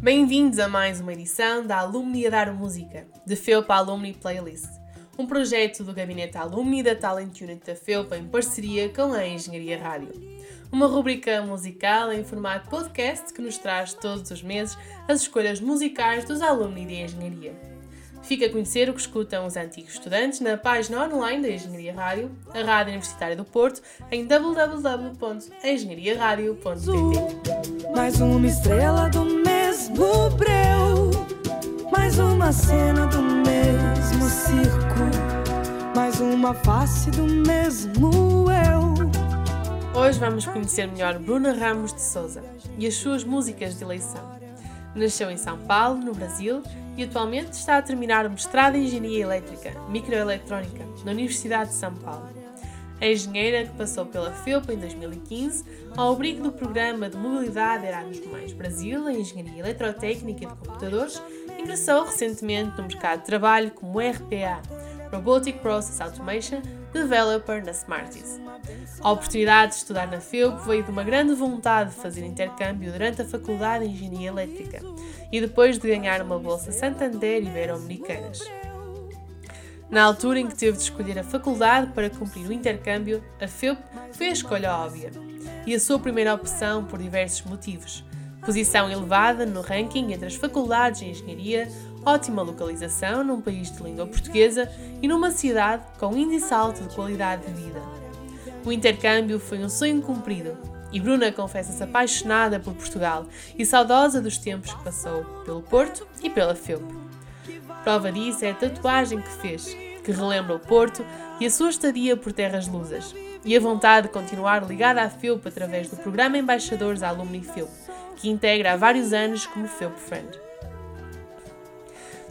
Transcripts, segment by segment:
Bem-vindos a mais uma edição da Alumni a Dar Música, de FEUPA Alumni Playlist, um projeto do Gabinete Alumni da Talent Unit da FEUPA em parceria com a Engenharia Rádio. Uma rubrica musical em formato podcast que nos traz todos os meses as escolhas musicais dos alumni de Engenharia. Fica a conhecer o que escutam os antigos estudantes na página online da Engenharia Rádio, a Rádio Universitária do Porto, em www.engenhariaradio.pt. Mais uma estrela do mesmo breu, mais uma cena do mesmo circo, mais uma face do mesmo eu. Hoje vamos conhecer melhor Bruna Ramos de Souza e as suas músicas de eleição. Nasceu em São Paulo, no Brasil, e atualmente está a terminar o mestrado em Engenharia Elétrica, Microeletrónica, na Universidade de São Paulo. A engenheira que passou pela FEUP em 2015, ao abrigo do programa de mobilidade Erasmus Mais Brasil em Engenharia Eletrotécnica e de Computadores, ingressou recentemente no mercado de trabalho como RPA, Robotic Process Automation Developer na Smarties. A oportunidade de estudar na FEUP veio de uma grande vontade de fazer intercâmbio durante a Faculdade de Engenharia Elétrica e depois de ganhar uma bolsa Santander Ibero-Americanas. Na altura em que teve de escolher a faculdade para cumprir o intercâmbio, a FEUP foi a escolha óbvia e a sua primeira opção por diversos motivos. Posição elevada no ranking entre as faculdades de engenharia, ótima localização num país de língua portuguesa e numa cidade com índice alto de qualidade de vida. O intercâmbio foi um sonho cumprido e Bruna confessa-se apaixonada por Portugal e saudosa dos tempos que passou pelo Porto e pela FEUP. Prova disso é a tatuagem que fez, que relembra o Porto e a sua estadia por terras lusas, e a vontade de continuar ligada à FEUP através do programa Embaixadores Alumni FEUP, que integra há vários anos como FEUP Friend.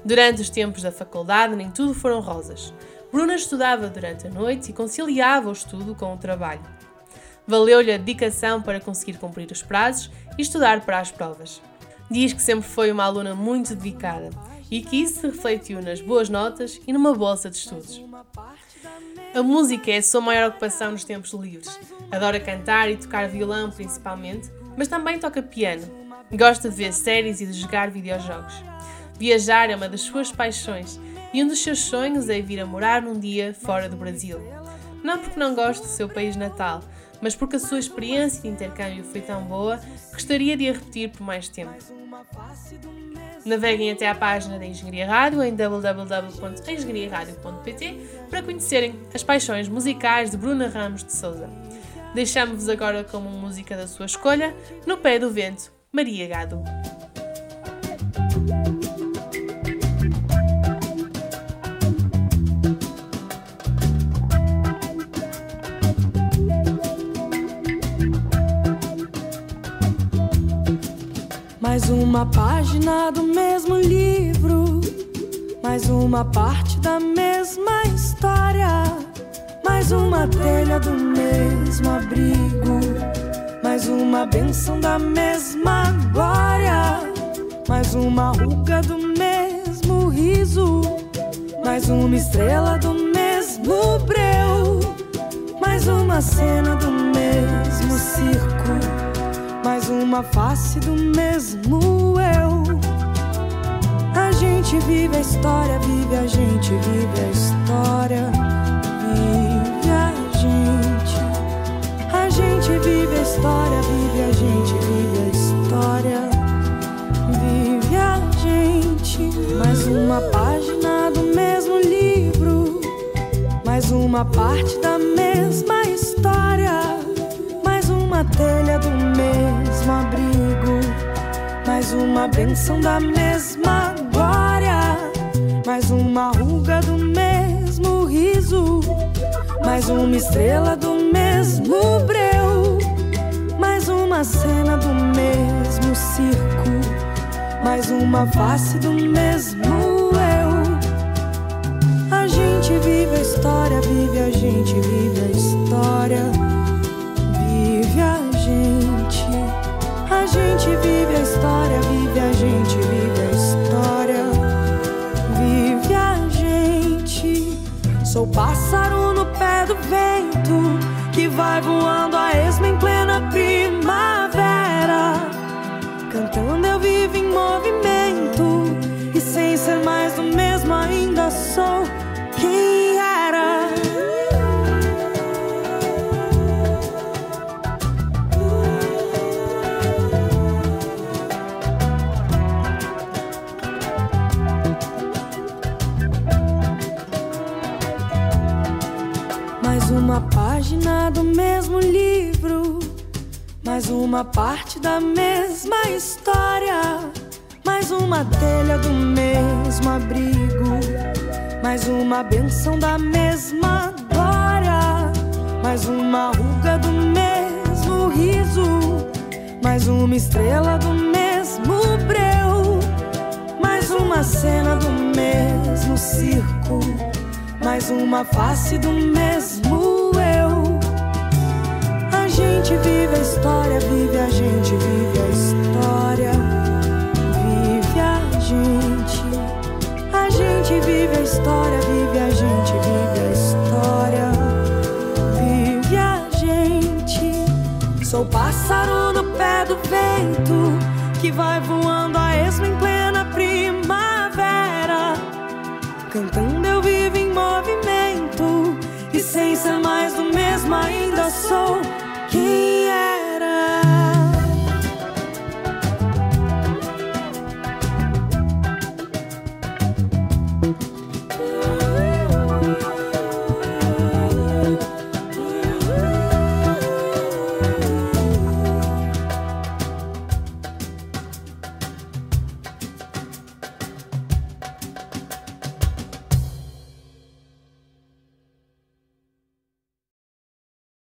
Durante os tempos da faculdade, nem tudo foram rosas. Bruna estudava durante a noite e conciliava o estudo com o trabalho. Valeu-lhe a dedicação para conseguir cumprir os prazos e estudar para as provas. Diz que sempre foi uma aluna muito dedicada e que isso se refletiu nas boas notas e numa bolsa de estudos. A música é a sua maior ocupação nos tempos livres. Adora cantar e tocar violão principalmente, mas também toca piano. Gosta de ver séries e de jogar videojogos. Viajar é uma das suas paixões e um dos seus sonhos é vir a morar num dia fora do Brasil. Não porque não goste do seu país natal, mas porque a sua experiência de intercâmbio foi tão boa gostaria de a repetir por mais tempo. Naveguem até à página da Engenharia Rádio em www.engenhariaradio.pt para conhecerem as paixões musicais de Bruna Ramos de Souza. Deixamos-vos agora com uma música da sua escolha, No Pé do Vento, Maria Gado. Mais uma página do mesmo livro, mais uma parte da mesma história, mais uma telha do mesmo abrigo, mais uma benção da mesma glória, mais uma ruga do mesmo riso, mais uma estrela do mesmo breu, mais uma cena do mesmo circo uma face do mesmo eu. A gente vive a história, vive a gente, vive a história, vive a gente. A gente vive a história, vive a gente, vive a história, vive a gente. Mais uma página do mesmo livro, mais uma parte da mesma história telha do mesmo abrigo, mais uma benção da mesma glória, mais uma ruga do mesmo riso, mais uma estrela do mesmo breu, mais uma cena do mesmo circo, mais uma face do mesmo eu. A gente vive a história, vive a gente, vive a história. Gente vive a história, vive a gente, vive a história, vive a gente. Sou pássaro no pé do vento que vai voando a uma página do mesmo livro, mais uma parte da mesma história, mais uma telha do mesmo abrigo, mais uma benção da mesma glória, mais uma ruga do mesmo riso, mais uma estrela do mesmo breu, mais uma cena do mesmo circo mais uma face do mesmo eu. A gente vive a história, vive a gente, vive a história, vive a gente. A gente vive a história, vive a gente, vive a história, vive a gente. Sou pássaro no pé do vento que vai voando